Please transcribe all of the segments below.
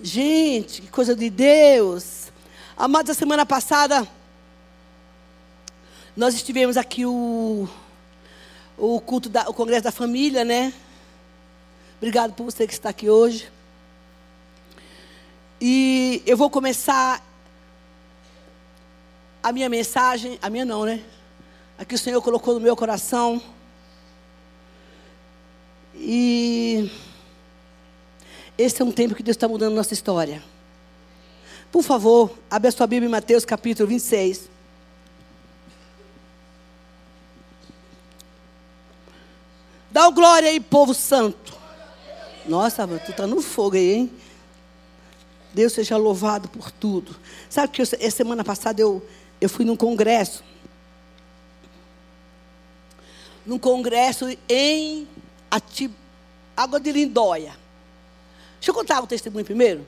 Gente, que coisa de Deus. Amados, a semana passada, nós estivemos aqui o, o culto, da, o congresso da família, né? Obrigado por você que está aqui hoje. E eu vou começar a minha mensagem, a minha não, né? A que o Senhor colocou no meu coração. E esse é um tempo que Deus está mudando nossa história. Por favor, abre a sua Bíblia em Mateus capítulo 26. Dá glória aí, povo santo. Nossa, tu está no fogo aí, hein? Deus seja louvado por tudo. Sabe que eu, semana passada eu, eu fui num congresso. Num congresso em Atib, Água de Lindóia. Deixa eu contar o testemunho primeiro.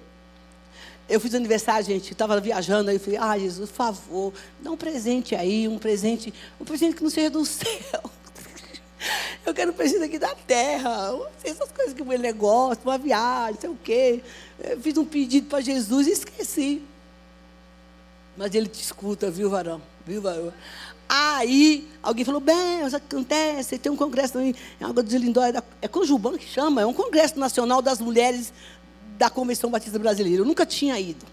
Eu fiz aniversário, gente, estava viajando, aí eu falei, ah, Jesus, por favor, dá um presente aí, um presente, um presente que não seja do céu. Eu quero um presente aqui da terra. Essas coisas que mulher gosta, uma viagem, sei o quê. Eu fiz um pedido para Jesus e esqueci. Mas ele te escuta, viu, varão? Viu, varão? Aí, alguém falou, bem, isso acontece, tem um congresso em Água de Lindóia, é Conjuban que chama, é um congresso nacional das mulheres da Convenção Batista Brasileira. Eu nunca tinha ido.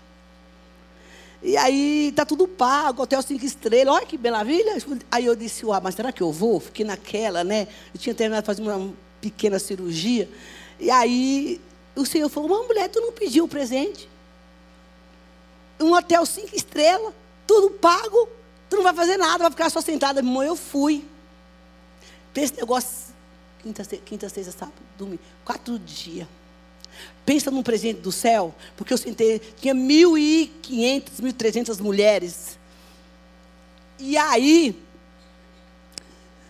E aí, está tudo pago, hotel cinco estrelas, olha que maravilha. Aí eu disse, uau, mas será que eu vou? Fiquei naquela, né? Eu tinha terminado de fazer uma pequena cirurgia. E aí, o Senhor falou, uma mulher, tu não pediu o presente? Um hotel cinco estrelas, tudo pago. Tu não vai fazer nada, vai ficar só sentada. Mãe, eu fui. Pensa negócio, quinta, quinta, sexta, sábado, domingo, quatro dias. Pensa num presente do céu, porque eu sentei, tinha 1.500, 1.300 mulheres. E aí,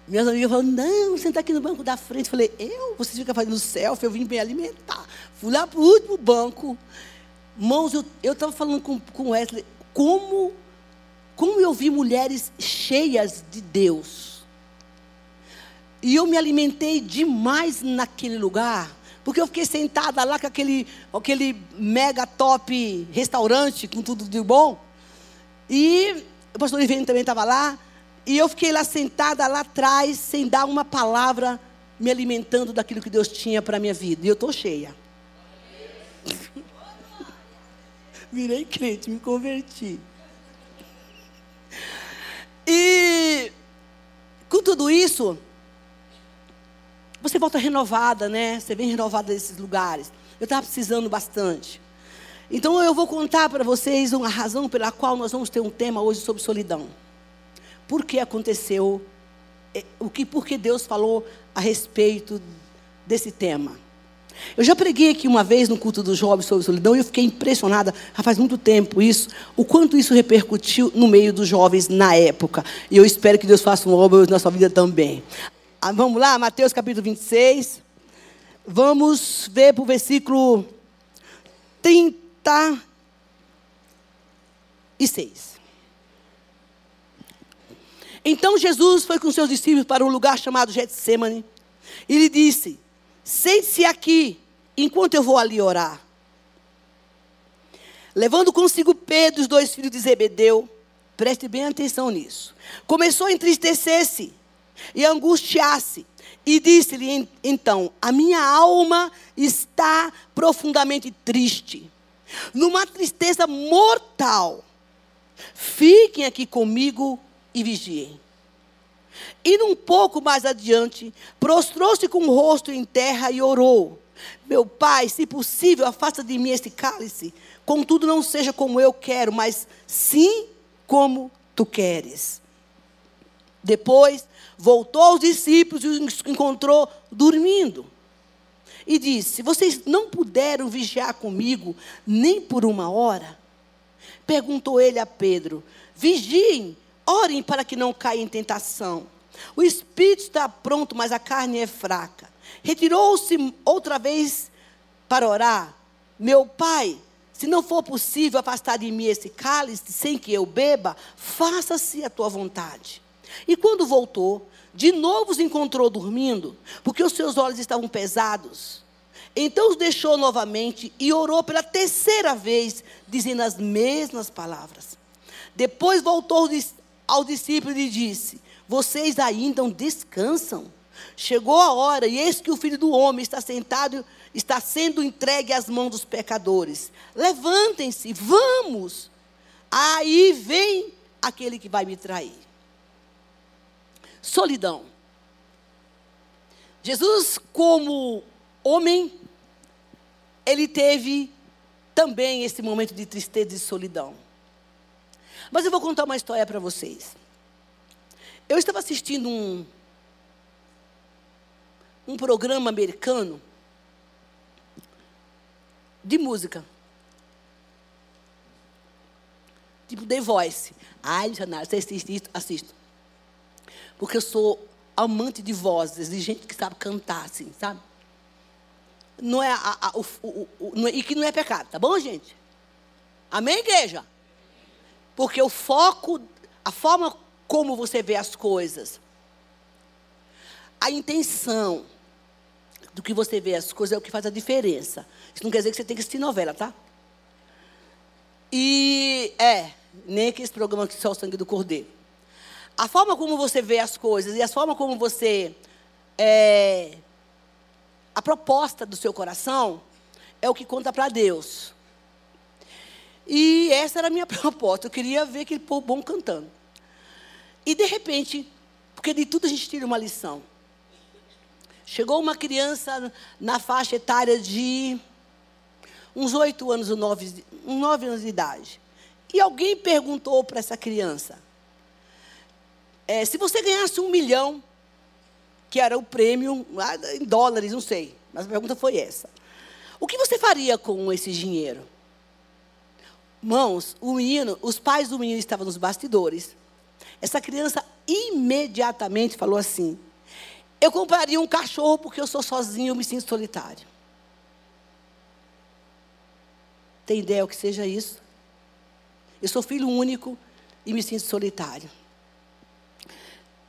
minhas amigas falaram, não, senta aqui no banco da frente. Eu falei, eu? Vocês ficam fazendo selfie, eu vim me alimentar. Fui lá para o último banco. Mãos, eu estava falando com, com Wesley, como como eu vi mulheres cheias de Deus. E eu me alimentei demais naquele lugar. Porque eu fiquei sentada lá com aquele, aquele mega top restaurante, com tudo de bom. E o pastor Ivene também estava lá. E eu fiquei lá sentada lá atrás, sem dar uma palavra, me alimentando daquilo que Deus tinha para a minha vida. E eu estou cheia. Virei crente, me converti. E com tudo isso, você volta renovada, né? Você vem renovada desses lugares. Eu estava precisando bastante. Então eu vou contar para vocês uma razão pela qual nós vamos ter um tema hoje sobre solidão. Por que aconteceu? É, o que, por que Deus falou a respeito desse tema? Eu já preguei aqui uma vez no culto dos jovens sobre solidão e eu fiquei impressionada, já faz muito tempo isso, o quanto isso repercutiu no meio dos jovens na época. E eu espero que Deus faça um obra na sua vida também. Ah, vamos lá, Mateus capítulo 26. Vamos ver para o versículo 36. Então Jesus foi com seus discípulos para um lugar chamado Getsemane e lhe disse: Sente-se aqui, enquanto eu vou ali orar. Levando consigo Pedro, os dois filhos de Zebedeu, preste bem atenção nisso. Começou a entristecer-se e angustiar-se, e disse-lhe então: A minha alma está profundamente triste, numa tristeza mortal. Fiquem aqui comigo e vigiem. E um pouco mais adiante, prostrou-se com o rosto em terra e orou: Meu pai, se possível, afasta de mim este cálice. Contudo, não seja como eu quero, mas sim como tu queres. Depois, voltou aos discípulos e os encontrou dormindo. E disse: Vocês não puderam vigiar comigo nem por uma hora? Perguntou ele a Pedro: Vigiem Orem para que não caia em tentação. O espírito está pronto, mas a carne é fraca. Retirou-se outra vez para orar. Meu pai, se não for possível afastar de mim esse cálice sem que eu beba, faça-se a tua vontade. E quando voltou, de novo os encontrou dormindo, porque os seus olhos estavam pesados. Então os deixou novamente e orou pela terceira vez, dizendo as mesmas palavras. Depois voltou ao discípulo e disse: Vocês ainda descansam? Chegou a hora, e eis que o filho do homem está sentado, está sendo entregue às mãos dos pecadores. Levantem-se, vamos. Aí vem aquele que vai me trair. Solidão. Jesus, como homem, ele teve também esse momento de tristeza e solidão. Mas eu vou contar uma história para vocês. Eu estava assistindo um, um programa americano de música. Tipo The Voice. Ai, missionário, você assiste isso? Assisto. Porque eu sou amante de vozes, de gente que sabe cantar, assim, sabe? Não é a, a, o, o, o, não é, e que não é pecado, tá bom, gente? Amém, igreja? Porque o foco, a forma como você vê as coisas, a intenção do que você vê as coisas é o que faz a diferença. Isso não quer dizer que você tem que assistir novela, tá? E é, nem aqueles programas que só o sangue do cordeiro. A forma como você vê as coisas e a forma como você. É, a proposta do seu coração é o que conta para Deus. E essa era a minha proposta. Eu queria ver aquele povo bom cantando. E de repente, porque de tudo a gente tira uma lição. Chegou uma criança na faixa etária de uns oito anos ou nove, nove anos de idade. E alguém perguntou para essa criança: é, se você ganhasse um milhão, que era o prêmio, em dólares, não sei, mas a pergunta foi essa. O que você faria com esse dinheiro? Mãos, o menino, os pais do menino estavam nos bastidores. Essa criança imediatamente falou assim: Eu compraria um cachorro porque eu sou sozinho, eu me sinto solitário. Tem ideia o que seja isso? Eu sou filho único e me sinto solitário.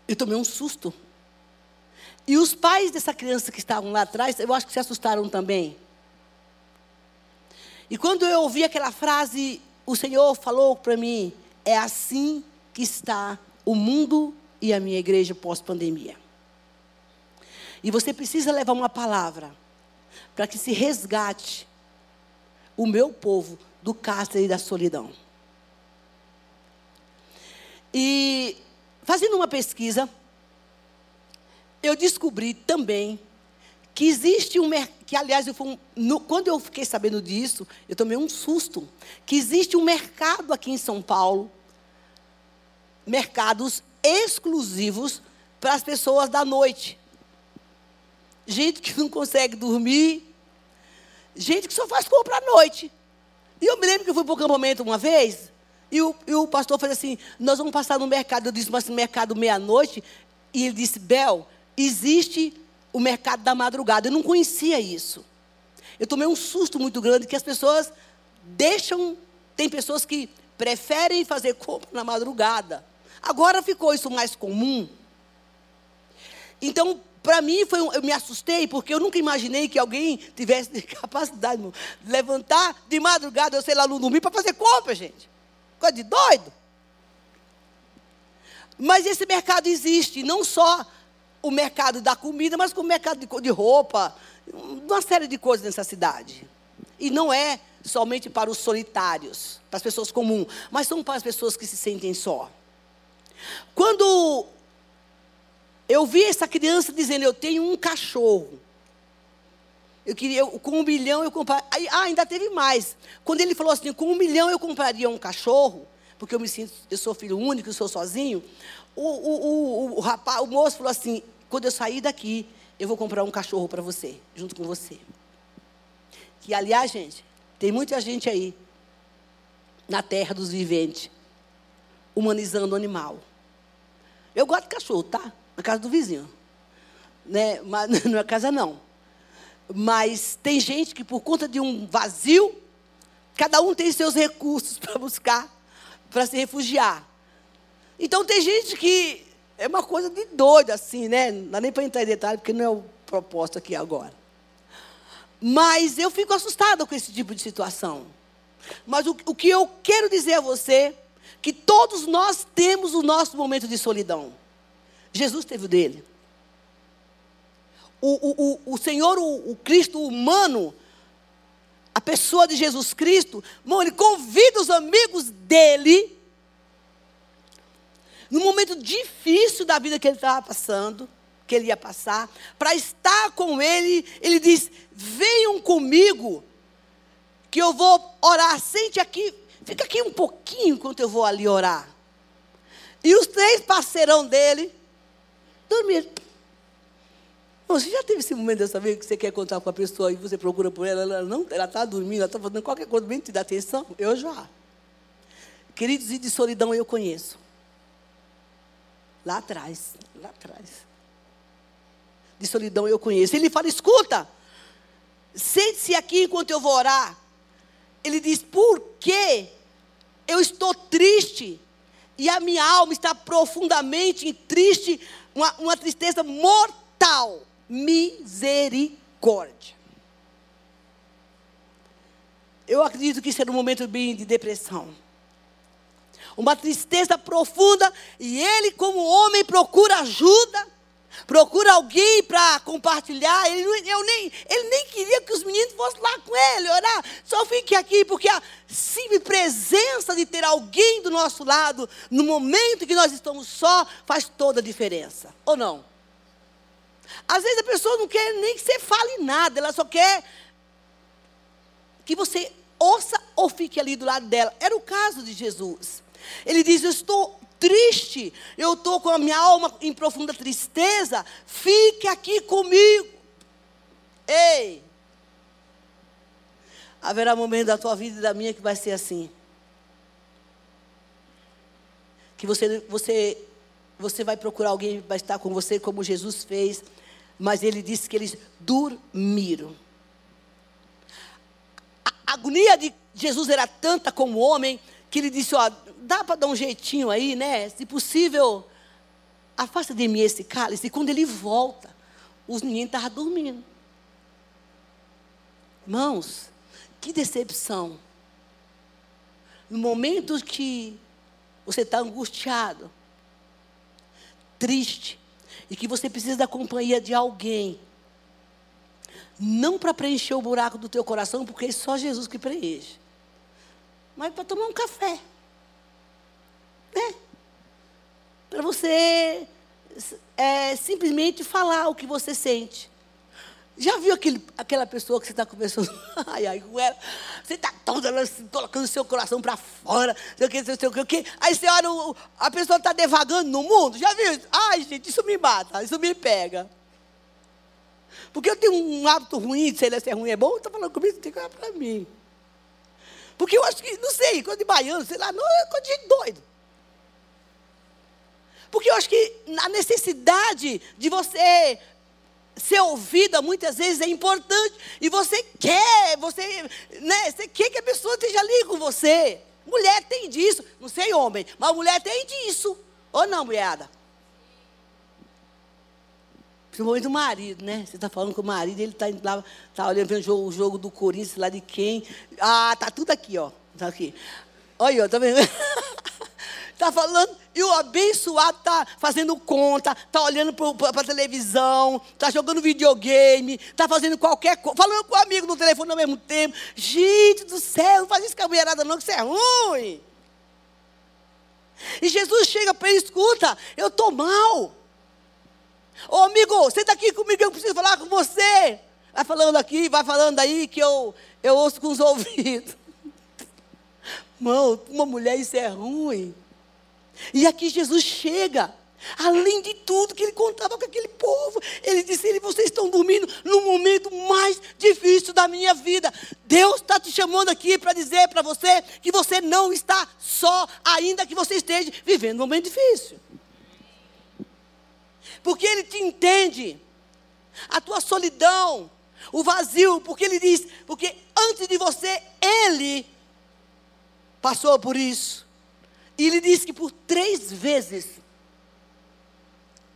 Eu tomei um susto. E os pais dessa criança que estavam lá atrás, eu acho que se assustaram também. E quando eu ouvi aquela frase, o Senhor falou para mim: é assim está o mundo e a minha igreja pós-pandemia. E você precisa levar uma palavra para que se resgate o meu povo do cárcere e da solidão. E fazendo uma pesquisa, eu descobri também que existe um que aliás eu um, no, quando eu fiquei sabendo disso, eu tomei um susto, que existe um mercado aqui em São Paulo, mercados exclusivos para as pessoas da noite. Gente que não consegue dormir, gente que só faz compra à noite. E eu me lembro que eu fui para o acampamento uma vez, e o, e o pastor fez assim: Nós vamos passar no mercado. Eu disse, mas no mercado meia-noite. E ele disse: Bel, existe o mercado da madrugada. Eu não conhecia isso. Eu tomei um susto muito grande que as pessoas deixam. Tem pessoas que preferem fazer compra na madrugada. Agora ficou isso mais comum. Então, para mim, foi um, eu me assustei, porque eu nunca imaginei que alguém tivesse capacidade de levantar de madrugada, eu sei lá, no domingo, para fazer compra, gente. Coisa de doido. Mas esse mercado existe, não só o mercado da comida, mas como o mercado de, de roupa, uma série de coisas nessa cidade. E não é somente para os solitários, para as pessoas comuns, mas são para as pessoas que se sentem só. Quando eu vi essa criança dizendo, eu tenho um cachorro. Eu queria, eu, com um milhão eu compraria. Ah, ainda teve mais. Quando ele falou assim, com um milhão eu compraria um cachorro, porque eu me sinto, eu sou filho único, eu sou sozinho. O, o, o, o, rapaz, o moço falou assim: quando eu sair daqui, eu vou comprar um cachorro para você, junto com você. Que, aliás, gente, tem muita gente aí, na terra dos viventes, humanizando o animal. Eu gosto de cachorro, tá? Na casa do vizinho. Né? Mas na minha casa não. Mas tem gente que, por conta de um vazio, cada um tem seus recursos para buscar, para se refugiar. Então, tem gente que é uma coisa de doido, assim, né? Não dá nem para entrar em detalhe, porque não é o propósito aqui agora. Mas eu fico assustada com esse tipo de situação. Mas o, o que eu quero dizer a você, que todos nós temos o nosso momento de solidão. Jesus teve o dele. O, o, o, o Senhor, o, o Cristo humano, a pessoa de Jesus Cristo, irmão, ele convida os amigos dele, no momento difícil da vida que ele estava passando, que ele ia passar, para estar com ele, ele diz: venham comigo, que eu vou orar. Sente aqui, fica aqui um pouquinho enquanto eu vou ali orar. E os três parceirão dele dormiram. Você já teve esse momento dessa vez que você quer contar com a pessoa e você procura por ela, ela não, ela está dormindo, ela está fazendo qualquer coisa, bem te dá atenção? Eu já. Queridos, e de solidão eu conheço. Lá atrás, lá atrás. De solidão eu conheço. Ele fala: escuta, sente-se aqui enquanto eu vou orar. Ele diz: por que eu estou triste e a minha alma está profundamente triste, uma, uma tristeza mortal misericórdia. Eu acredito que isso era um momento bem de depressão. Uma tristeza profunda, e ele, como homem, procura ajuda, procura alguém para compartilhar. Ele, eu nem, ele nem queria que os meninos fossem lá com ele orar. Só fique aqui, porque a simples presença de ter alguém do nosso lado, no momento que nós estamos só, faz toda a diferença. Ou não? Às vezes a pessoa não quer nem que você fale nada, ela só quer que você ouça ou fique ali do lado dela. Era o caso de Jesus. Ele diz: Eu estou triste, eu estou com a minha alma em profunda tristeza, fique aqui comigo. Ei! Haverá momento da tua vida e da minha que vai ser assim. Que você, você, você vai procurar alguém que vai estar com você, como Jesus fez mas ele disse que eles dormiram. A agonia de Jesus era tanta como homem que ele disse: Ó, dá para dar um jeitinho aí, né? Se possível, afasta de mim esse cálice. E quando ele volta, os meninos estavam dormindo. Irmãos, que decepção. No momento que você está angustiado, triste, e que você precisa da companhia de alguém. Não para preencher o buraco do teu coração, porque é só Jesus que preenche. Mas para tomar um café. Né? Para você é, simplesmente falar o que você sente. Já viu aquele, aquela pessoa que você está conversando ai, ai, com ela? Você está toda colocando seu coração para fora, sei o que, sei o que, Aí você olha, a pessoa está devagando no mundo. Já viu? Ai, gente, isso me mata, isso me pega. Porque eu tenho um hábito ruim, se é ruim, é bom, está falando comigo, tem que olhar para mim. Porque eu acho que, não sei, coisa de baiano, sei lá, não, é coisa de doido. Porque eu acho que a necessidade de você ser ouvida muitas vezes é importante. E você quer, você, né, você quer que a pessoa esteja ali com você. Mulher tem disso. Não sei homem, mas mulher tem disso. Ou não, mulherada? Principalmente o marido, né? Você está falando com o marido, ele está lá, tá olhando o jogo, o jogo do Corinthians, lá de quem. Ah, tá tudo aqui, ó. Tá aqui. Olha, tá vendo? Está falando, e o abençoado está fazendo conta, está olhando para a televisão, está jogando videogame, está fazendo qualquer coisa, falando com o amigo no telefone ao mesmo tempo. Gente do céu, não faz isso com a mulherada não, que isso é ruim. E Jesus chega para ele, escuta, eu estou mal. Ô amigo, senta aqui comigo, eu preciso falar com você. Vai falando aqui, vai falando aí, que eu, eu ouço com os ouvidos. Mão, uma mulher, isso é ruim. E aqui Jesus chega. Além de tudo que ele contava com aquele povo, ele disse: ele, vocês estão dormindo no momento mais difícil da minha vida. Deus está te chamando aqui para dizer para você que você não está só, ainda que você esteja vivendo um momento difícil. Porque ele te entende, a tua solidão, o vazio, porque ele diz: porque antes de você, ele passou por isso. E ele diz que por três vezes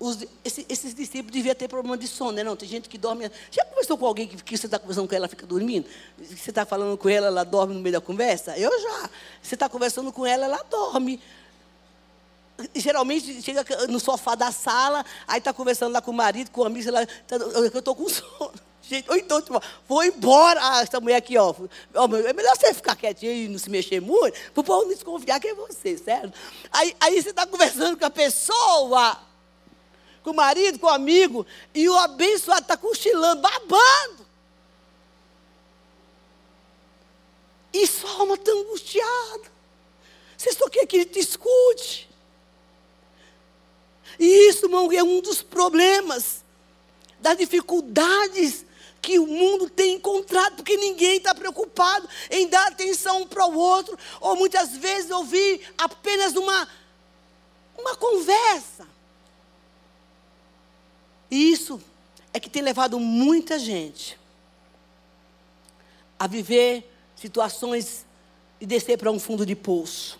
os, esse, esses discípulos deviam ter problema de sono, né? Não, tem gente que dorme. Já conversou com alguém que, que você está conversando com ela, fica dormindo? Você está falando com ela, ela dorme no meio da conversa? Eu já. Você está conversando com ela, ela dorme. Geralmente chega no sofá da sala, aí está conversando lá com o marido, com o amigo, lá, tá, eu estou com sono. Gente, ou então, tipo, vou embora. Ah, essa mulher aqui, ó. É melhor você ficar quietinho e não se mexer muito, para o povo não desconfiar que é você, certo? Aí, aí você está conversando com a pessoa com o marido, com o amigo, e o abençoado está cochilando, babando. E sua alma está angustiada. Vocês estão aqui que ele te escute. Isso, irmão, é um dos problemas, das dificuldades que o mundo tem encontrado, porque ninguém está preocupado em dar atenção um para o outro, ou muitas vezes ouvir apenas uma, uma conversa. E isso é que tem levado muita gente a viver situações e descer para um fundo de poço.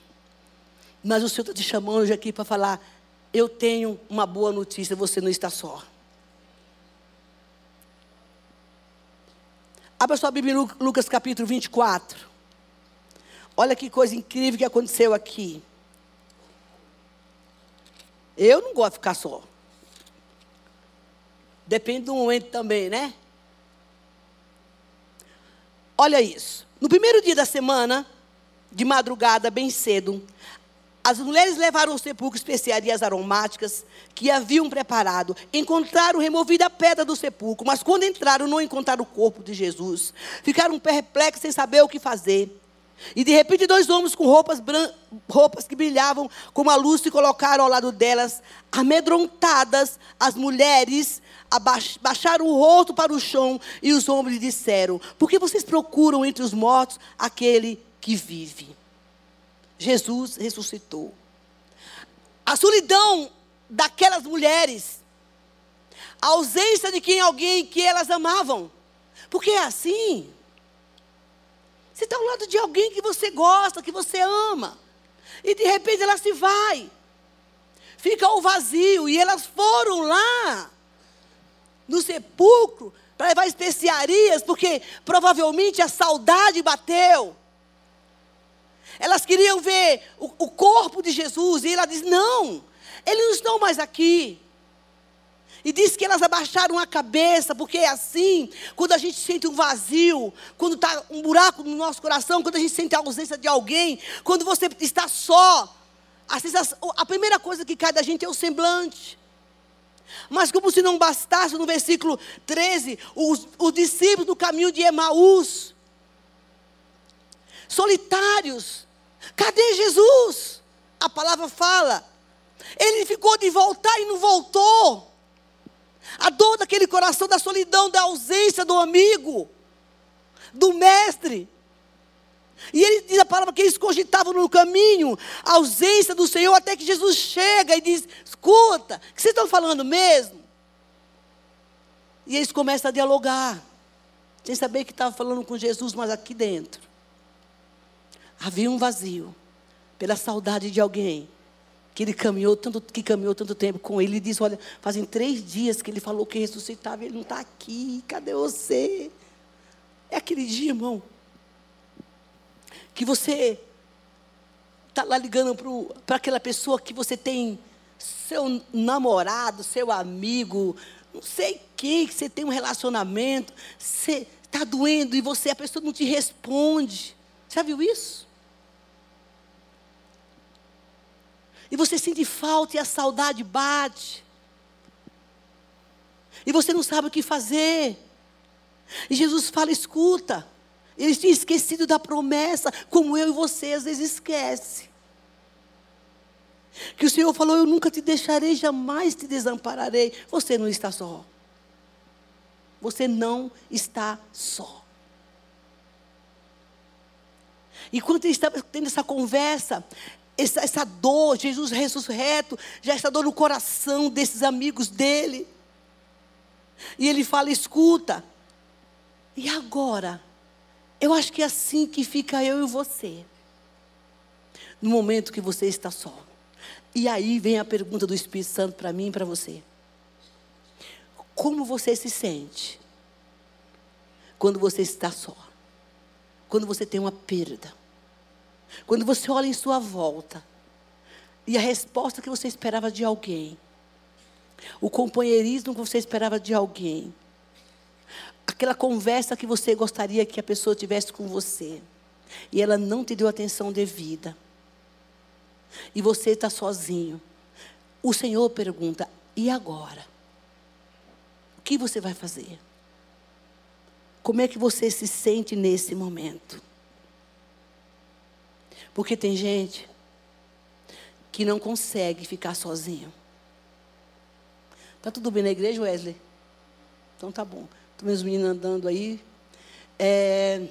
Mas o Senhor está te chamando hoje aqui para falar: eu tenho uma boa notícia, você não está só. Abra sua Bíblia em Lucas capítulo 24. Olha que coisa incrível que aconteceu aqui. Eu não gosto de ficar só. Depende do momento também, né? Olha isso. No primeiro dia da semana, de madrugada, bem cedo, as mulheres levaram ao sepulcro especiarias aromáticas que haviam preparado. Encontraram removida a pedra do sepulcro, mas quando entraram, não encontraram o corpo de Jesus. Ficaram perplexos sem saber o que fazer. E de repente, dois homens com roupas, roupas que brilhavam como a luz se colocaram ao lado delas. Amedrontadas, as mulheres baixaram o rosto para o chão e os homens disseram: Por que vocês procuram entre os mortos aquele que vive? Jesus ressuscitou. A solidão daquelas mulheres, a ausência de quem alguém que elas amavam, porque é assim. Você está ao lado de alguém que você gosta, que você ama, e de repente ela se vai, fica o vazio, e elas foram lá no sepulcro para levar especiarias, porque provavelmente a saudade bateu. Elas queriam ver o, o corpo de Jesus e ela diz: não, eles não estão mais aqui. E diz que elas abaixaram a cabeça, porque é assim, quando a gente sente um vazio, quando está um buraco no nosso coração, quando a gente sente a ausência de alguém, quando você está só, a, sensação, a primeira coisa que cai da gente é o semblante. Mas como se não bastasse, no versículo 13, os, os discípulos do caminho de Emaús, solitários, cadê Jesus? A palavra fala, ele ficou de voltar e não voltou. A dor daquele coração, da solidão, da ausência do amigo, do mestre. E ele diz a palavra que eles cogitavam no caminho a ausência do Senhor, até que Jesus chega e diz: Escuta, o que vocês estão falando mesmo? E eles começam a dialogar, sem saber que estavam falando com Jesus, mas aqui dentro havia um vazio pela saudade de alguém que ele caminhou tanto, que caminhou tanto tempo com ele. Ele diz: Olha, fazem três dias que ele falou que ressuscitava, ele não está aqui. Cadê você? É aquele dia, irmão, que você está lá ligando para aquela pessoa que você tem seu namorado, seu amigo, não sei quem, que você tem um relacionamento, você está doendo e você, a pessoa não te responde. Já viu isso? E você sente falta e a saudade bate. E você não sabe o que fazer. E Jesus fala: escuta. Eles tinham esquecido da promessa, como eu e você às vezes esquece. Que o Senhor falou: Eu nunca te deixarei, jamais te desampararei. Você não está só. Você não está só. E quando ele estava tendo essa conversa, essa, essa dor, Jesus ressurreto, já está dor no coração desses amigos dele. E ele fala: escuta, e agora? Eu acho que é assim que fica eu e você. No momento que você está só. E aí vem a pergunta do Espírito Santo para mim e para você. Como você se sente quando você está só? Quando você tem uma perda? Quando você olha em sua volta e a resposta que você esperava de alguém, o companheirismo que você esperava de alguém, aquela conversa que você gostaria que a pessoa tivesse com você, e ela não te deu atenção devida, e você está sozinho. O Senhor pergunta: e agora? O que você vai fazer? Como é que você se sente nesse momento? Porque tem gente que não consegue ficar sozinho. Tá tudo bem na igreja, Wesley? Então tá bom. Tô meus meninos andando aí. É,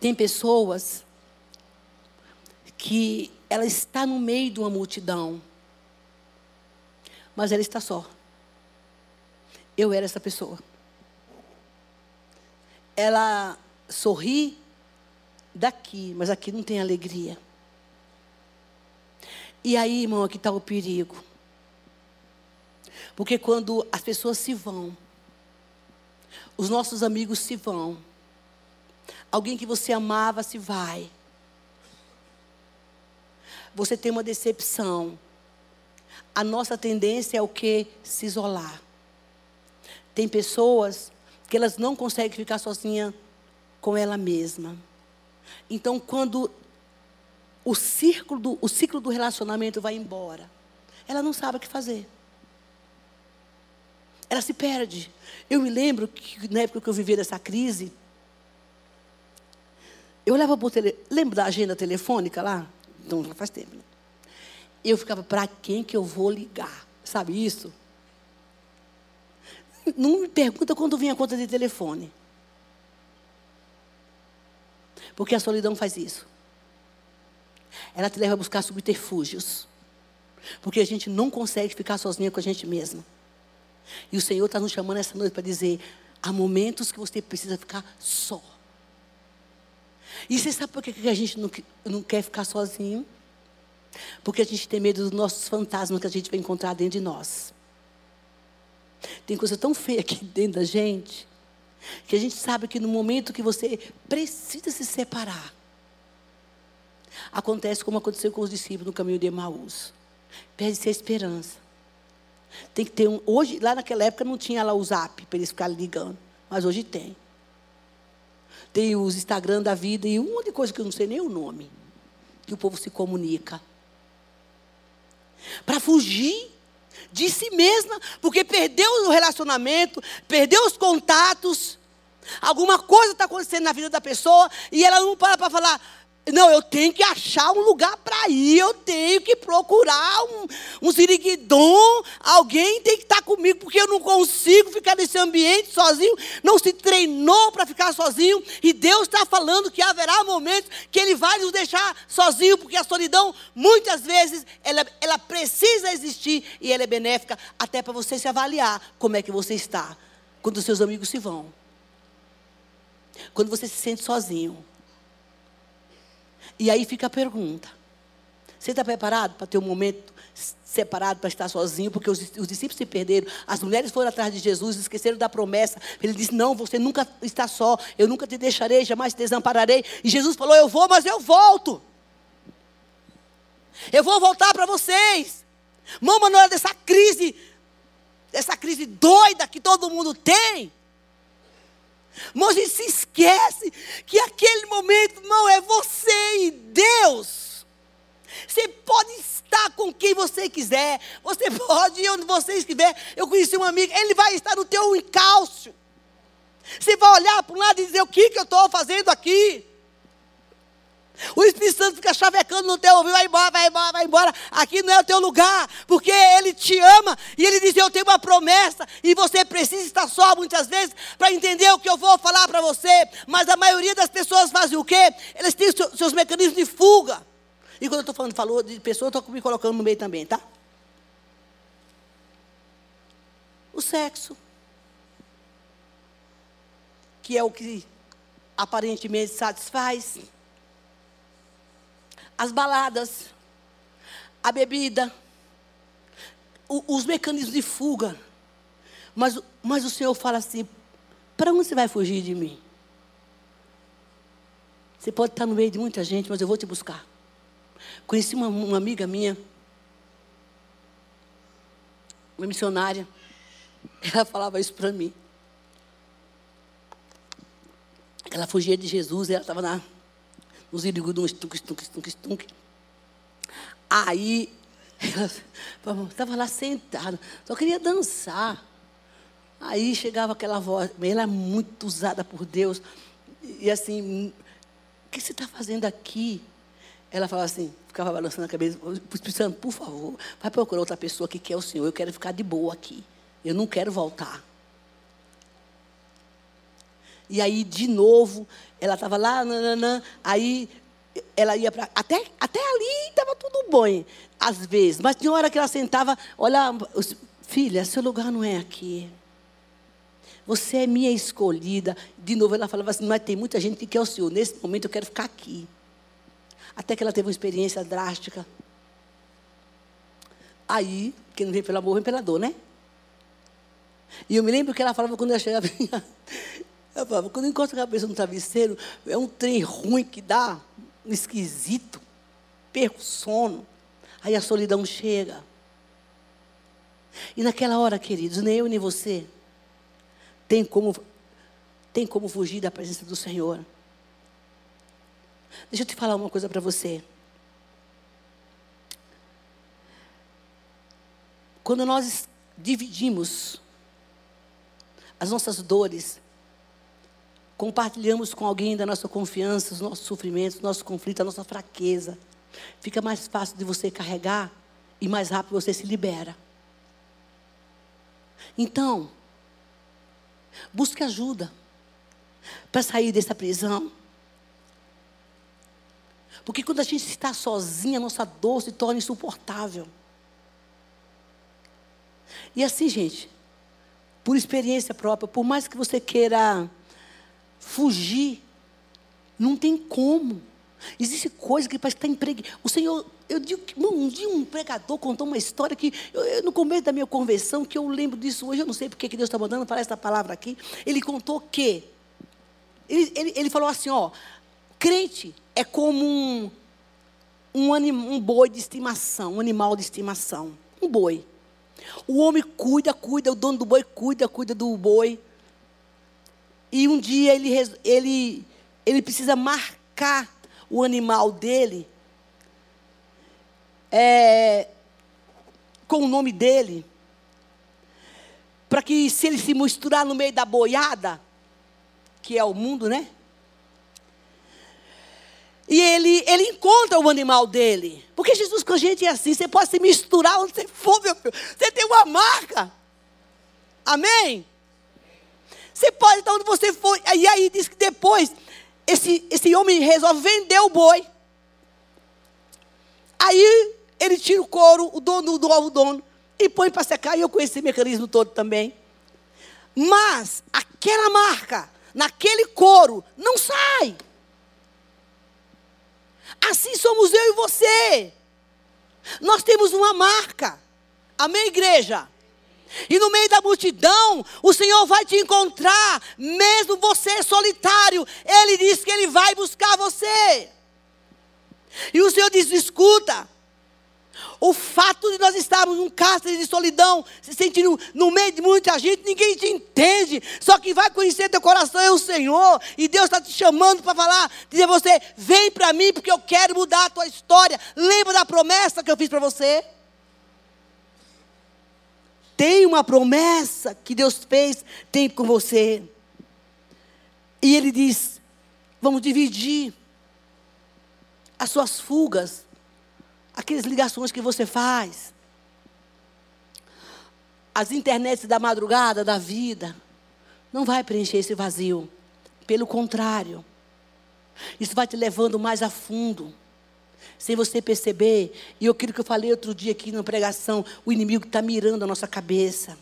tem pessoas que ela está no meio de uma multidão, mas ela está só. Eu era essa pessoa. Ela sorri daqui, mas aqui não tem alegria. E aí, irmão, aqui está o perigo. Porque quando as pessoas se vão, os nossos amigos se vão, alguém que você amava se vai, você tem uma decepção. A nossa tendência é o que? Se isolar. Tem pessoas que elas não conseguem ficar sozinha com ela mesma. Então, quando o ciclo do, o ciclo do relacionamento vai embora, ela não sabe o que fazer. Ela se perde. Eu me lembro que na época que eu vivia dessa crise, eu olhava para o telefone. Lembra da agenda telefônica lá? Então, já faz tempo. Né? Eu ficava, para quem que eu vou ligar? Sabe isso? Não me pergunta quando vem a conta de telefone. Porque a solidão faz isso. Ela te leva a buscar subterfúgios. Porque a gente não consegue ficar sozinha com a gente mesma. E o Senhor está nos chamando essa noite para dizer: há momentos que você precisa ficar só. E você sabe por que a gente não, não quer ficar sozinho? Porque a gente tem medo dos nossos fantasmas que a gente vai encontrar dentro de nós. Tem coisa tão feia aqui dentro da gente, que a gente sabe que no momento que você precisa se separar, acontece como aconteceu com os discípulos no caminho de Emaús. Perde-se a esperança. Tem que ter um. Hoje, lá naquela época não tinha lá o zap para eles ficarem ligando. Mas hoje tem. Tem os Instagram da vida e um monte de coisa que eu não sei nem o nome. Que o povo se comunica. Para fugir de si mesma, porque perdeu o relacionamento, perdeu os contatos. Alguma coisa está acontecendo na vida da pessoa e ela não para para falar: não, eu tenho que achar um lugar para ir, eu tenho que procurar um, um siriguidom, alguém tem que estar tá comigo, porque eu não consigo ficar nesse ambiente sozinho, não se treinou para ficar sozinho, e Deus está falando que haverá momentos que Ele vai nos deixar sozinho, porque a solidão, muitas vezes, ela, ela precisa existir e ela é benéfica, até para você se avaliar como é que você está, quando seus amigos se vão, quando você se sente sozinho. E aí fica a pergunta: você está preparado para ter um momento separado para estar sozinho? Porque os, os, discípulos se perderam, as mulheres foram atrás de Jesus, esqueceram da promessa. Ele disse: Não, você nunca está só, eu nunca te deixarei, jamais te desampararei. E Jesus falou: Eu vou, mas eu volto. Eu vou voltar para vocês. Mama, na hora dessa crise, dessa crise doida que todo mundo tem, Irmão, a gente se esquece que aquele momento, não é você e Deus. Você pode estar com quem você quiser. Você pode ir onde você estiver. Eu conheci um amigo, ele vai estar no teu encalço. Você vai olhar para um lado e dizer: O que, que eu estou fazendo aqui? O Espírito Santo fica chavecando no teu ouvido, vai embora, vai embora, vai embora. Aqui não é o teu lugar, porque Ele te ama e Ele diz: Eu tenho uma promessa, e você precisa estar só muitas vezes para entender o que eu vou falar para você. Mas a maioria das pessoas fazem o quê? Eles têm os seus mecanismos de fuga. E quando eu estou falando falou de pessoa, eu estou me colocando no meio também, tá? O sexo. Que é o que aparentemente satisfaz as baladas, a bebida, o, os mecanismos de fuga. Mas, mas o Senhor fala assim: para onde você vai fugir de mim? Você pode estar no meio de muita gente, mas eu vou te buscar. Conheci uma, uma amiga minha, uma missionária, ela falava isso para mim. Ela fugia de Jesus, ela estava na, nos irigudos, stunk, stunk, stunk, stunk. Aí, ela estava lá sentada, só queria dançar. Aí chegava aquela voz, ela é muito usada por Deus. E assim, o que você está fazendo aqui? Ela falava assim, ficava balançando a cabeça, pensando, por favor, vai procurar outra pessoa que quer o Senhor, eu quero ficar de boa aqui. Eu não quero voltar. E aí, de novo, ela estava lá, nananã, aí ela ia para. Até, até ali estava tudo bom, às vezes. Mas tinha hora que ela sentava, olha, filha, seu lugar não é aqui. Você é minha escolhida. De novo, ela falava assim: mas tem muita gente que quer o Senhor. Nesse momento eu quero ficar aqui. Até que ela teve uma experiência drástica. Aí, quem não vem pelo amor, vem pela dor, né? E eu me lembro que ela falava quando ela chegava. Ela falava, quando encosta a cabeça no travesseiro, é um trem ruim que dá, um esquisito, perco o sono. Aí a solidão chega. E naquela hora, queridos, nem eu nem você tem como, tem como fugir da presença do Senhor. Deixa eu te falar uma coisa para você. Quando nós dividimos as nossas dores, compartilhamos com alguém da nossa confiança, os nossos sofrimentos, nosso conflito, a nossa fraqueza, fica mais fácil de você carregar e mais rápido você se libera. Então, busque ajuda para sair dessa prisão. Porque quando a gente está sozinha, a nossa dor se torna insuportável. E assim, gente, por experiência própria, por mais que você queira fugir, não tem como. Existe coisa que parece estar empregue. O Senhor, eu digo que um dia um pregador contou uma história que, eu, eu, no começo da minha conversão, que eu lembro disso hoje, eu não sei porque que Deus está mandando para essa palavra aqui. Ele contou que, ele, ele, ele falou assim: ó, crente é como um, um, anim, um boi de estimação, um animal de estimação. Um boi. O homem cuida, cuida, o dono do boi cuida, cuida do boi. E um dia ele, ele, ele precisa marcar o animal dele é, com o nome dele, para que se ele se misturar no meio da boiada, que é o mundo, né? E ele, ele encontra o animal dele. Porque Jesus com a gente é assim, você pode se misturar onde você for, meu filho. Você tem uma marca. Amém? Você pode estar onde você for. E aí diz que depois esse, esse homem resolve vender o boi. Aí ele tira o couro, o dono do novo dono, e põe para secar. E eu conheci esse mecanismo todo também. Mas aquela marca, naquele couro, não sai. Assim somos eu e você. Nós temos uma marca. Amém, igreja? E no meio da multidão, o Senhor vai te encontrar, mesmo você solitário. Ele diz que Ele vai buscar você. E o Senhor diz: escuta. O fato de nós estarmos num cárcere de solidão, se sentindo no meio de muita gente, ninguém te entende. Só que vai conhecer teu coração é o Senhor. E Deus está te chamando para falar, dizer a você: vem para mim, porque eu quero mudar a tua história. Lembra da promessa que eu fiz para você? Tem uma promessa que Deus fez, tem com você. E Ele diz: vamos dividir as suas fugas, aquelas ligações que você faz, as internets da madrugada, da vida, não vai preencher esse vazio. Pelo contrário, isso vai te levando mais a fundo sem você perceber. E aquilo que eu falei outro dia aqui na pregação, o inimigo está mirando a nossa cabeça.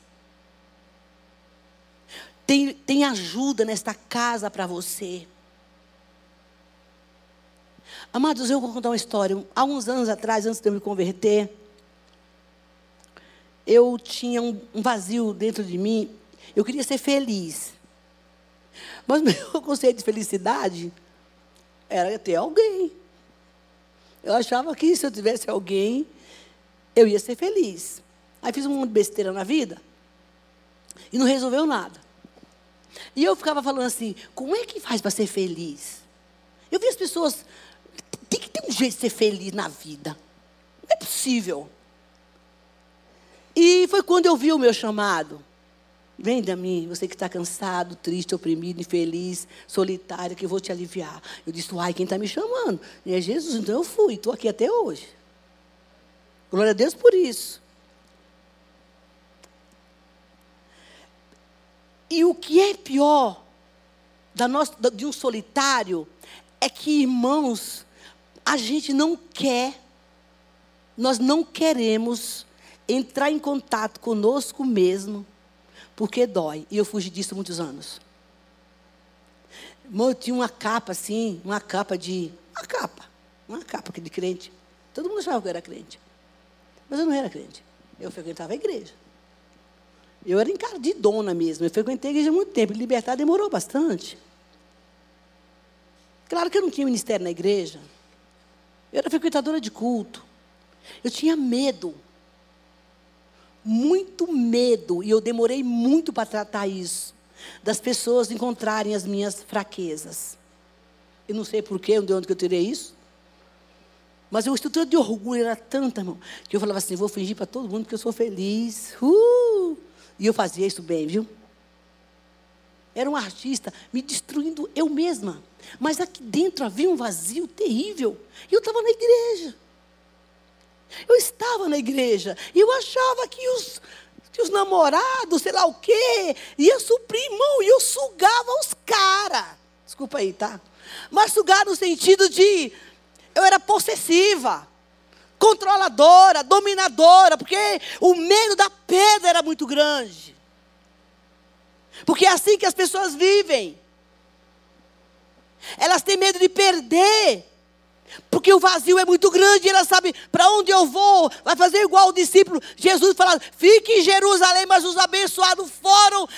Tem, tem ajuda nesta casa para você. Amados, eu vou contar uma história. Há uns anos atrás, antes de eu me converter, eu tinha um, um vazio dentro de mim Eu queria ser feliz. Mas meu conceito de felicidade era ter alguém. Eu achava que se eu tivesse alguém, eu ia ser feliz. Aí fiz uma besteira na vida e não resolveu nada. E eu ficava falando assim: como é que faz para ser feliz? Eu vi as pessoas. Tem que ter um jeito de ser feliz na vida. Não é possível. E foi quando eu vi o meu chamado. Vem a mim, você que está cansado, triste, oprimido, infeliz, solitário, que eu vou te aliviar. Eu disse, uai, quem está me chamando? E é Jesus, então eu fui, estou aqui até hoje. Glória a Deus por isso. E o que é pior da nossa, de um solitário é que, irmãos, a gente não quer, nós não queremos entrar em contato conosco mesmo porque dói. E eu fugi disso muitos anos. Eu tinha uma capa assim, uma capa de. Uma capa. Uma capa de crente. Todo mundo achava que eu era crente. Mas eu não era crente. Eu frequentava a igreja. Eu era encardidona mesmo. Eu frequentei a igreja há muito tempo. Libertar demorou bastante. Claro que eu não tinha ministério na igreja. Eu era frequentadora de culto. Eu tinha medo muito medo, e eu demorei muito para tratar isso, das pessoas encontrarem as minhas fraquezas. Eu não sei porquê, de onde que eu tirei isso. Mas a estrutura de orgulho era tanta, irmão, que eu falava assim: vou fingir para todo mundo que eu sou feliz. Uh! E eu fazia isso bem, viu? Era um artista me destruindo eu mesma. Mas aqui dentro havia um vazio terrível. E eu estava na igreja. Eu estava na igreja e eu achava que os, que os namorados, sei lá o quê, ia suprir, irmão, e eu sugava os caras. Desculpa aí, tá? Mas sugar no sentido de eu era possessiva, controladora, dominadora, porque o medo da pedra era muito grande. Porque é assim que as pessoas vivem. Elas têm medo de perder porque o vazio é muito grande, ela sabe para onde eu vou. Vai fazer igual o discípulo. Jesus falando: fique em Jerusalém, mas os abençoados foram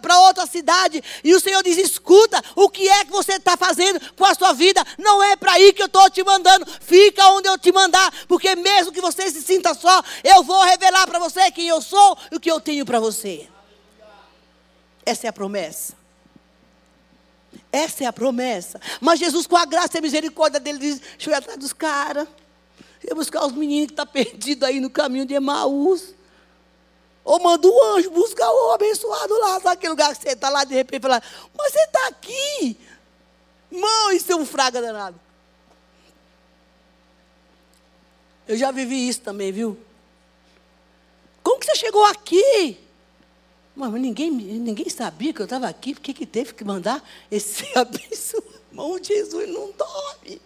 para outra cidade. E o Senhor diz: escuta, o que é que você está fazendo com a sua vida? Não é para aí que eu estou te mandando. Fica onde eu te mandar, porque mesmo que você se sinta só, eu vou revelar para você quem eu sou e o que eu tenho para você. Essa é a promessa. Essa é a promessa. Mas Jesus, com a graça e a misericórdia dele, diz: Deixa eu ir atrás dos caras. Eu buscar os meninos que estão tá perdidos aí no caminho de Emaús. Ou manda um anjo buscar o abençoado lá. Sabe aquele lugar que você está lá de repente Mas você está aqui. Mãe, isso é um fraga danado. Eu já vivi isso também, viu? Como que você chegou aqui? Mas ninguém, ninguém sabia que eu estava aqui, por que teve que mandar esse abençoado? Irmão, Jesus não dorme.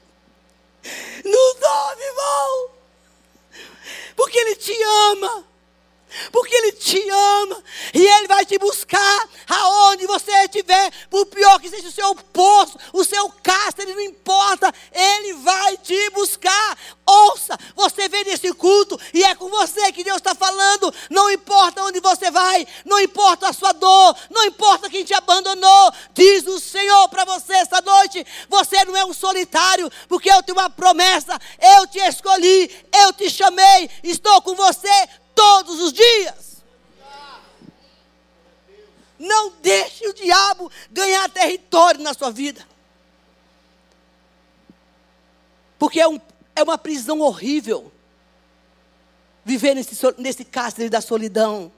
Não dorme, irmão. Porque Ele te ama. Porque Ele te ama. E Ele vai te buscar aonde você estiver. Por pior que seja o seu poço, o seu cárcere, não importa. Ele vai te buscar. Ouça, você vem nesse culto e é com você que Deus está falando. Não importa onde você vai, não importa a sua dor, não importa quem te abandonou. Diz o Senhor para você esta noite: você não é um solitário, porque eu tenho uma promessa. Eu te escolhi, eu te chamei, estou com você todos os dias. Não deixe o diabo ganhar território na sua vida. Porque é, um, é uma prisão horrível viver nesse, nesse cárcere da solidão.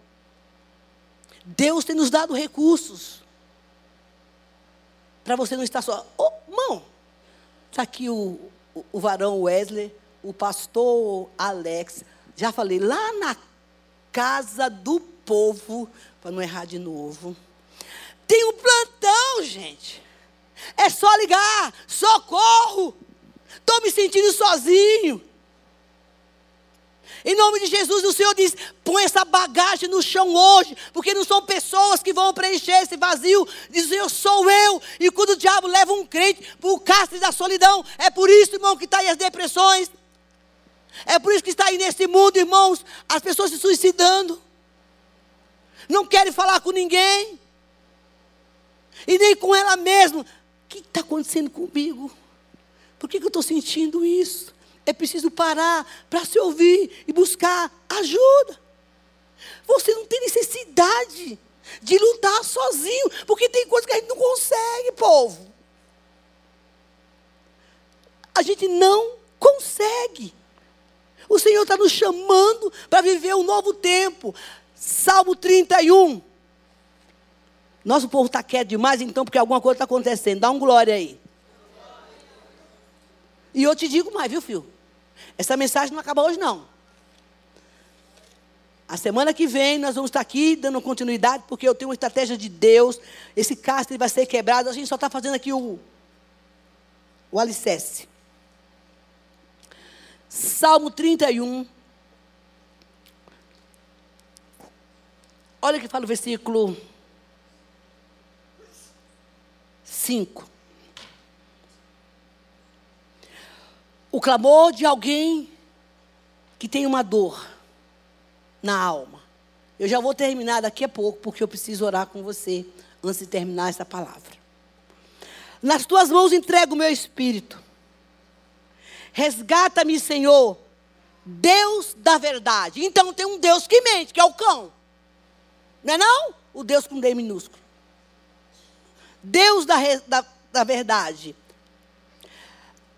Deus tem nos dado recursos para você não estar só. Oh, mão, está aqui o, o, o varão Wesley, o pastor Alex, já falei, lá na casa do povo, para não errar de novo, tem um plantão, gente. É só ligar, socorro. Estou me sentindo sozinho. Em nome de Jesus, o Senhor diz: põe essa bagagem no chão hoje, porque não são pessoas que vão preencher esse vazio. Diz: eu sou eu. E quando o diabo leva um crente para o cárcere da solidão, é por isso, irmão, que está aí as depressões. É por isso que está aí nesse mundo, irmãos, as pessoas se suicidando. não querem falar com ninguém, e nem com ela mesma. O que está acontecendo comigo? Por que, que eu estou sentindo isso? É preciso parar para se ouvir e buscar ajuda. Você não tem necessidade de lutar sozinho, porque tem coisas que a gente não consegue, povo. A gente não consegue. O Senhor está nos chamando para viver um novo tempo. Salmo 31. Nosso povo está quieto demais, então, porque alguma coisa está acontecendo. Dá um glória aí. E eu te digo mais, viu, filho? Essa mensagem não acaba hoje, não. A semana que vem nós vamos estar aqui dando continuidade, porque eu tenho uma estratégia de Deus. Esse castro vai ser quebrado. A gente só está fazendo aqui o, o alicerce. Salmo 31. Olha o que fala o versículo 5. O clamor de alguém que tem uma dor na alma. Eu já vou terminar daqui a pouco, porque eu preciso orar com você antes de terminar essa palavra. Nas tuas mãos entrego o meu espírito. Resgata-me, Senhor, Deus da verdade. Então tem um Deus que mente, que é o cão. Não é não? O Deus com D minúsculo. Deus da, da, da verdade.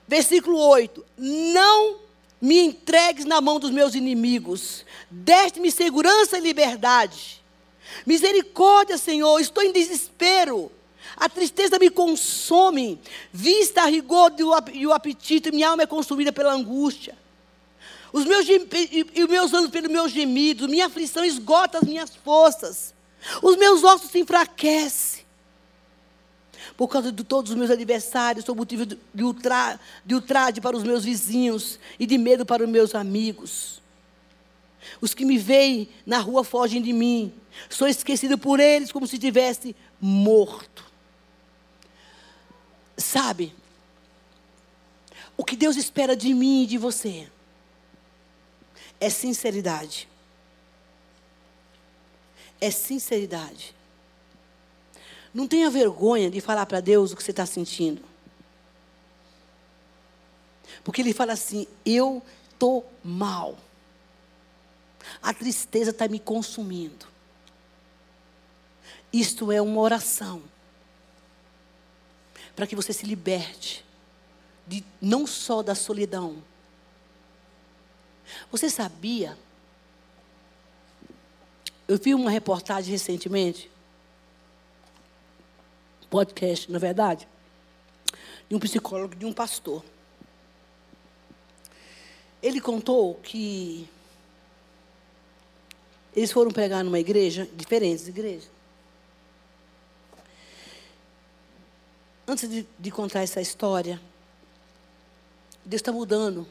Versículo 8: Não me entregues na mão dos meus inimigos, deste-me segurança e liberdade. Misericórdia, Senhor, estou em desespero. A tristeza me consome, vista a rigor e o apetite, minha alma é consumida pela angústia. Os meus, e os meus anos pelos meus gemidos, minha aflição esgota as minhas forças. Os meus ossos se enfraquecem por causa de todos os meus adversários, sou motivo de, ultra, de ultraje para os meus vizinhos e de medo para os meus amigos. Os que me veem na rua fogem de mim. Sou esquecido por eles como se tivesse morto. Sabe? O que Deus espera de mim e de você é sinceridade. É sinceridade. Não tenha vergonha de falar para Deus o que você está sentindo. Porque Ele fala assim: eu estou mal. A tristeza está me consumindo. Isto é uma oração. Para que você se liberte. De, não só da solidão. Você sabia? Eu vi uma reportagem recentemente podcast, na é verdade, de um psicólogo, de um pastor. Ele contou que eles foram pregar numa igreja, diferentes igrejas. Antes de, de contar essa história, Deus está mudando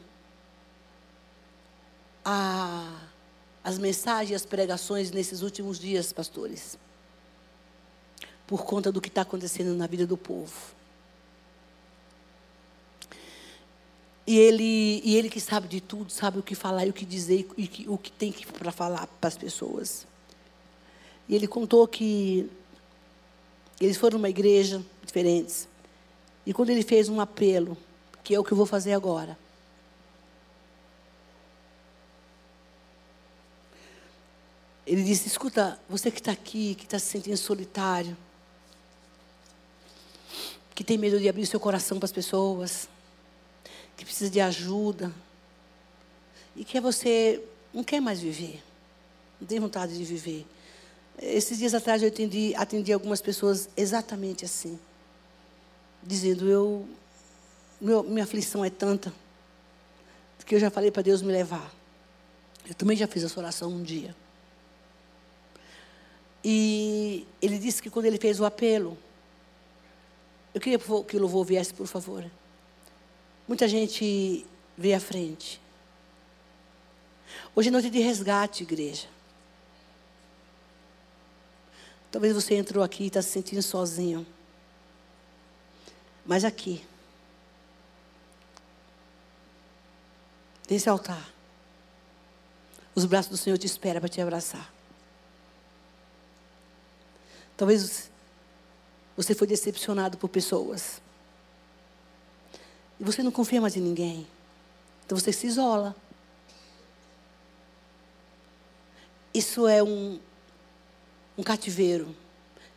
a, as mensagens e as pregações nesses últimos dias, pastores por conta do que está acontecendo na vida do povo. E ele, e ele que sabe de tudo, sabe o que falar e o que dizer e que, o que tem para falar para as pessoas. E ele contou que eles foram numa igreja diferentes. E quando ele fez um apelo, que é o que eu vou fazer agora. Ele disse: Escuta, você que está aqui, que está se sentindo solitário, que tem medo de abrir seu coração para as pessoas, que precisa de ajuda, e que você não quer mais viver, não tem vontade de viver. Esses dias atrás eu atendi, atendi algumas pessoas exatamente assim, dizendo: eu, meu, minha aflição é tanta, que eu já falei para Deus me levar. Eu também já fiz essa oração um dia. E ele disse que quando ele fez o apelo, eu queria que o louvor viesse, por favor. Muita gente veio à frente. Hoje é noite de resgate, igreja. Talvez você entrou aqui e está se sentindo sozinho. Mas aqui, nesse altar, os braços do Senhor te esperam para te abraçar. Talvez você foi decepcionado por pessoas. E você não confia mais em ninguém. Então você se isola. Isso é um, um cativeiro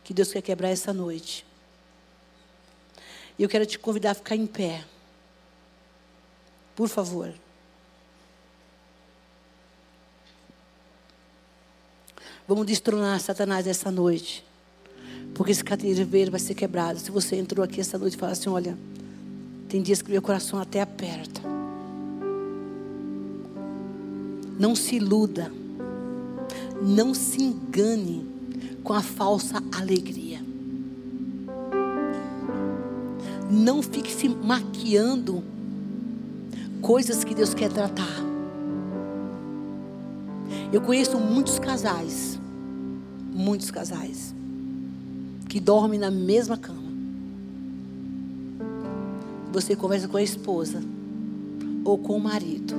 que Deus quer quebrar essa noite. E eu quero te convidar a ficar em pé. Por favor. Vamos destronar Satanás essa noite. Porque esse cativeiro vai ser quebrado. Se você entrou aqui essa noite e fala assim: olha, tem dias que meu coração até aperta. Não se iluda. Não se engane com a falsa alegria. Não fique se maquiando coisas que Deus quer tratar. Eu conheço muitos casais, muitos casais, que dormem na mesma cama. Você conversa com a esposa ou com o marido.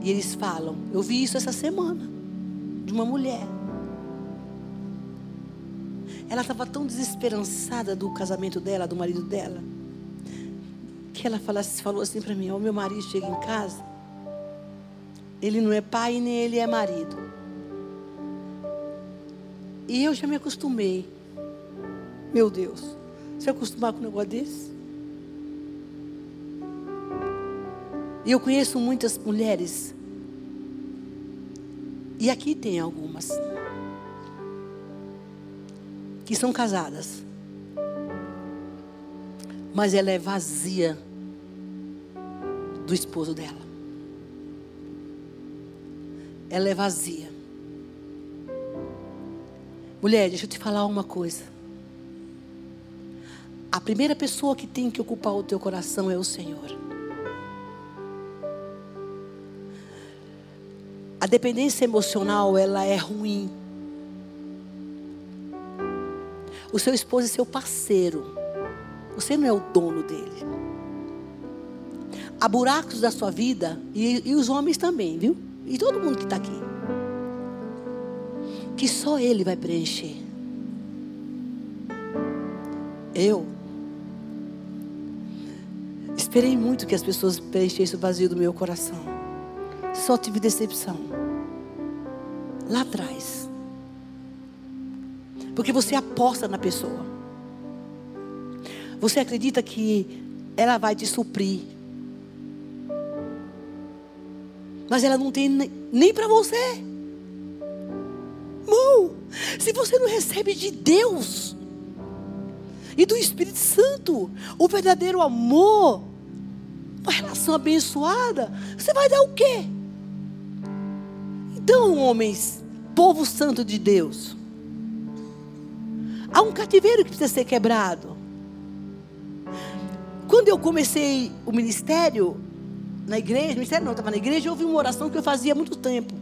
E eles falam: Eu vi isso essa semana, de uma mulher. Ela estava tão desesperançada do casamento dela, do marido dela, que ela falou assim para mim: O meu marido chega em casa, ele não é pai nem ele é marido. E eu já me acostumei. Meu Deus, se acostumar com um negócio desse? E eu conheço muitas mulheres, e aqui tem algumas, que são casadas, mas ela é vazia do esposo dela. Ela é vazia. Mulher, deixa eu te falar uma coisa. A primeira pessoa que tem que ocupar o teu coração é o Senhor. A dependência emocional, ela é ruim. O seu esposo é seu parceiro. Você não é o dono dele. Há buracos da sua vida, e, e os homens também, viu? E todo mundo que está aqui. Que só ele vai preencher. Eu esperei muito que as pessoas preenchessem o vazio do meu coração só tive decepção. Lá atrás. Porque você aposta na pessoa. Você acredita que ela vai te suprir. Mas ela não tem nem, para você. Não. Se você não recebe de Deus e do Espírito Santo o verdadeiro amor, uma relação abençoada, você vai dar o quê? Então, homens, povo santo de Deus, há um cativeiro que precisa ser quebrado. Quando eu comecei o ministério na igreja, ministério não, estava na igreja, eu ouvi uma oração que eu fazia há muito tempo.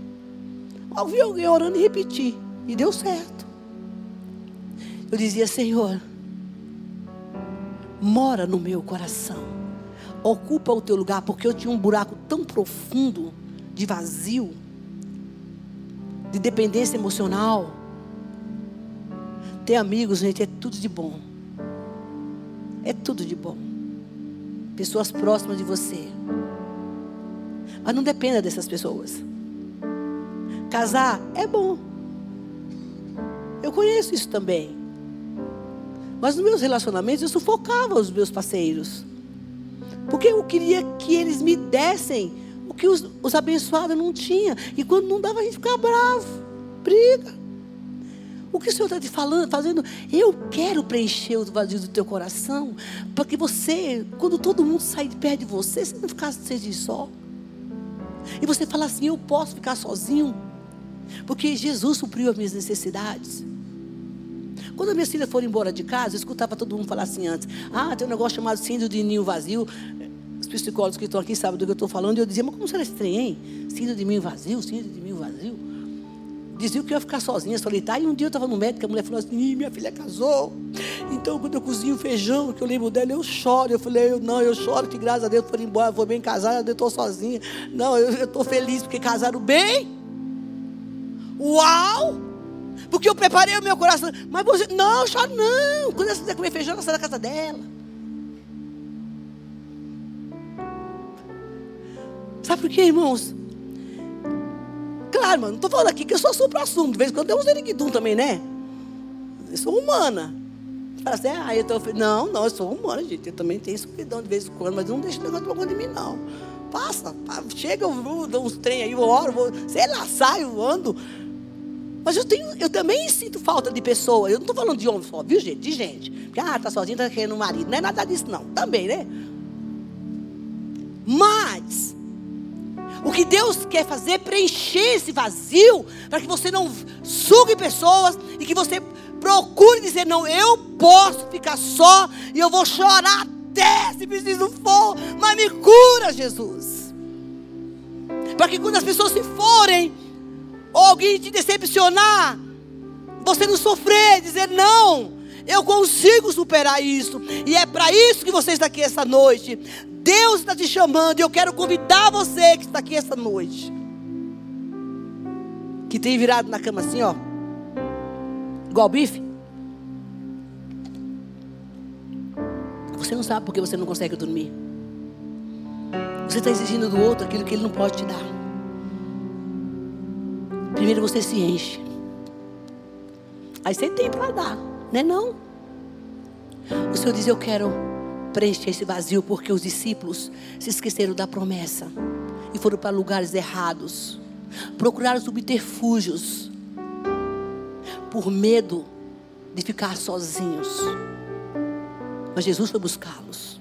Eu ouvi alguém orando e repeti, e deu certo. Eu dizia, Senhor, mora no meu coração, ocupa o teu lugar, porque eu tinha um buraco tão profundo de vazio de dependência emocional. Ter amigos, gente, é tudo de bom. É tudo de bom. Pessoas próximas de você. Mas não dependa dessas pessoas. Casar é bom. Eu conheço isso também. Mas nos meus relacionamentos eu sufocava os meus parceiros. Porque eu queria que eles me dessem que os, os abençoados não tinham. E quando não dava, a gente ficava bravo, briga. O que o Senhor está te falando, fazendo? Eu quero preencher os vazios do teu coração, para que você, quando todo mundo sair de perto de você, você não ficar seja só. E você fala assim: eu posso ficar sozinho, porque Jesus supriu as minhas necessidades. Quando minhas filhas foram embora de casa, eu escutava todo mundo falar assim antes: ah, tem um negócio chamado síndrome de ninho vazio os psicólogos que estão aqui sabem do que eu estou falando. E eu dizia, mas como será estranho, hein? Sinto de mim vazio, sinto de mim vazio. Dizia que eu ia ficar sozinha, solitária. E um dia eu estava no médico, a mulher falou assim: minha filha casou. Então, quando eu cozinho feijão, que eu lembro dela, eu choro. Eu falei: não, eu choro que graças a Deus foram embora, vou bem casada, eu estou sozinha. Não, eu estou feliz porque casaram bem. Uau! Porque eu preparei o meu coração. Mas você, não, chora não. Quando ela quiser comer feijão, ela sai da casa dela. Sabe por quê, irmãos? Claro, mano, não estou falando aqui que eu sou supra-sumo. De vez em quando tem uns eriguidum também, né? Eu sou humana. Fala assim, ah, eu tô... Não, não, eu sou humana, gente. Eu também tenho escuridão de vez em quando, mas não deixa o negócio tomar de mim, não. Passa, chega, eu dou uns trem aí, eu oro, vou, sei lá, saio, ando. Mas eu, tenho, eu também sinto falta de pessoa. Eu não estou falando de homem só, viu, gente? De gente. Porque, ah, tá sozinho, tá querendo um marido. Não é nada disso, não. Também, né? Mas, o que Deus quer fazer é preencher esse vazio, para que você não sugue pessoas e que você procure dizer: não, eu posso ficar só e eu vou chorar até se preciso for, mas me cura, Jesus. Para que quando as pessoas se forem, ou alguém te decepcionar, você não sofrer, dizer: não, eu consigo superar isso. E é para isso que você está aqui essa noite. Deus está te chamando. E eu quero convidar você que está aqui essa noite. Que tem virado na cama assim, ó. Igual bife. Você não sabe porque você não consegue dormir. Você está exigindo do outro aquilo que ele não pode te dar. Primeiro você se enche. Aí você tem para dar. Não é não. O Senhor diz: Eu quero preencher esse vazio, porque os discípulos se esqueceram da promessa e foram para lugares errados, procuraram subterfúgios por medo de ficar sozinhos. Mas Jesus foi buscá-los.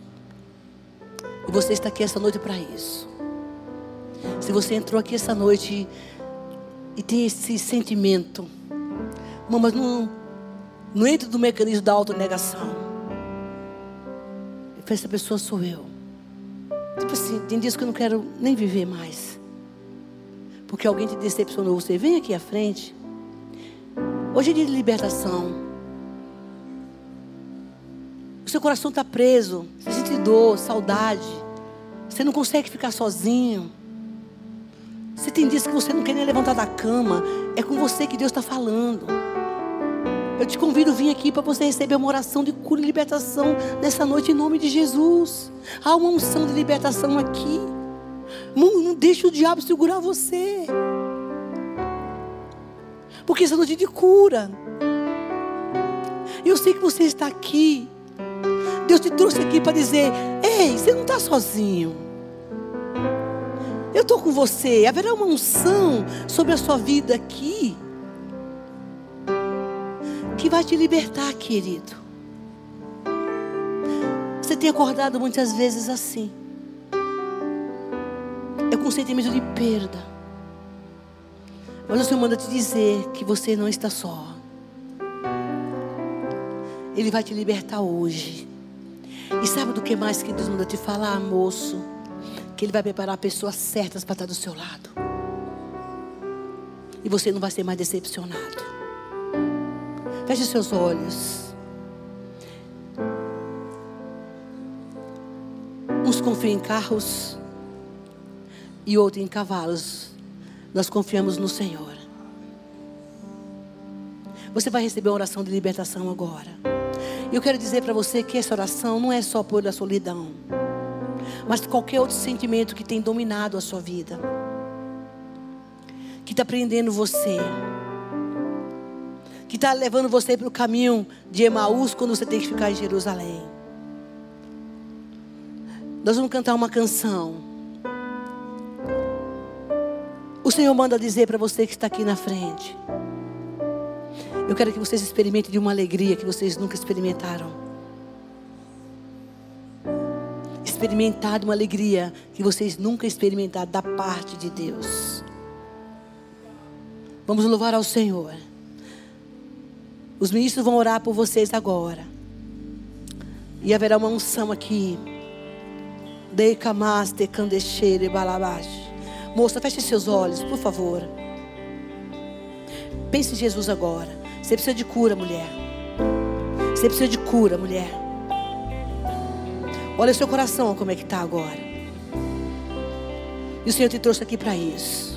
E você está aqui essa noite para isso. Se você entrou aqui essa noite e tem esse sentimento, mas não não entre no mecanismo da autonegação. Essa pessoa sou eu. Tipo assim, tem dias que eu não quero nem viver mais. Porque alguém te decepcionou. Você vem aqui à frente. Hoje é dia de libertação. O seu coração está preso. Você sente dor, saudade. Você não consegue ficar sozinho. Você tem dias que você não quer nem levantar da cama. É com você que Deus está falando. Eu te convido a vir aqui para você receber uma oração de cura e libertação nessa noite em nome de Jesus. Há uma unção de libertação aqui. Não, não deixe o diabo segurar você. Porque essa noite é de cura. Eu sei que você está aqui. Deus te trouxe aqui para dizer: Ei, você não está sozinho. Eu estou com você. Haverá uma unção sobre a sua vida aqui que vai te libertar, querido. Você tem acordado muitas vezes assim. É com sentimento de perda. Mas o Senhor manda te dizer que você não está só. Ele vai te libertar hoje. E sabe do que mais que Deus manda te falar, moço? Que Ele vai preparar pessoas certas para estar do seu lado. E você não vai ser mais decepcionado. Feche seus olhos. Uns confiam em carros e outros em cavalos. Nós confiamos no Senhor. Você vai receber uma oração de libertação agora. Eu quero dizer para você que essa oração não é só por a solidão, mas qualquer outro sentimento que tem dominado a sua vida, que está prendendo você que está levando você para o caminho de Emaús quando você tem que ficar em Jerusalém. Nós vamos cantar uma canção. O Senhor manda dizer para você que está aqui na frente. Eu quero que vocês experimentem de uma alegria que vocês nunca experimentaram. Experimentar de uma alegria que vocês nunca experimentaram da parte de Deus. Vamos louvar ao Senhor. Os ministros vão orar por vocês agora. E haverá uma unção aqui. Deicamaste candecheire balabaste. Moça, feche seus olhos, por favor. Pense em Jesus agora. Você precisa de cura, mulher. Você precisa de cura, mulher. Olha o seu coração como é que está agora. E o Senhor te trouxe aqui para isso.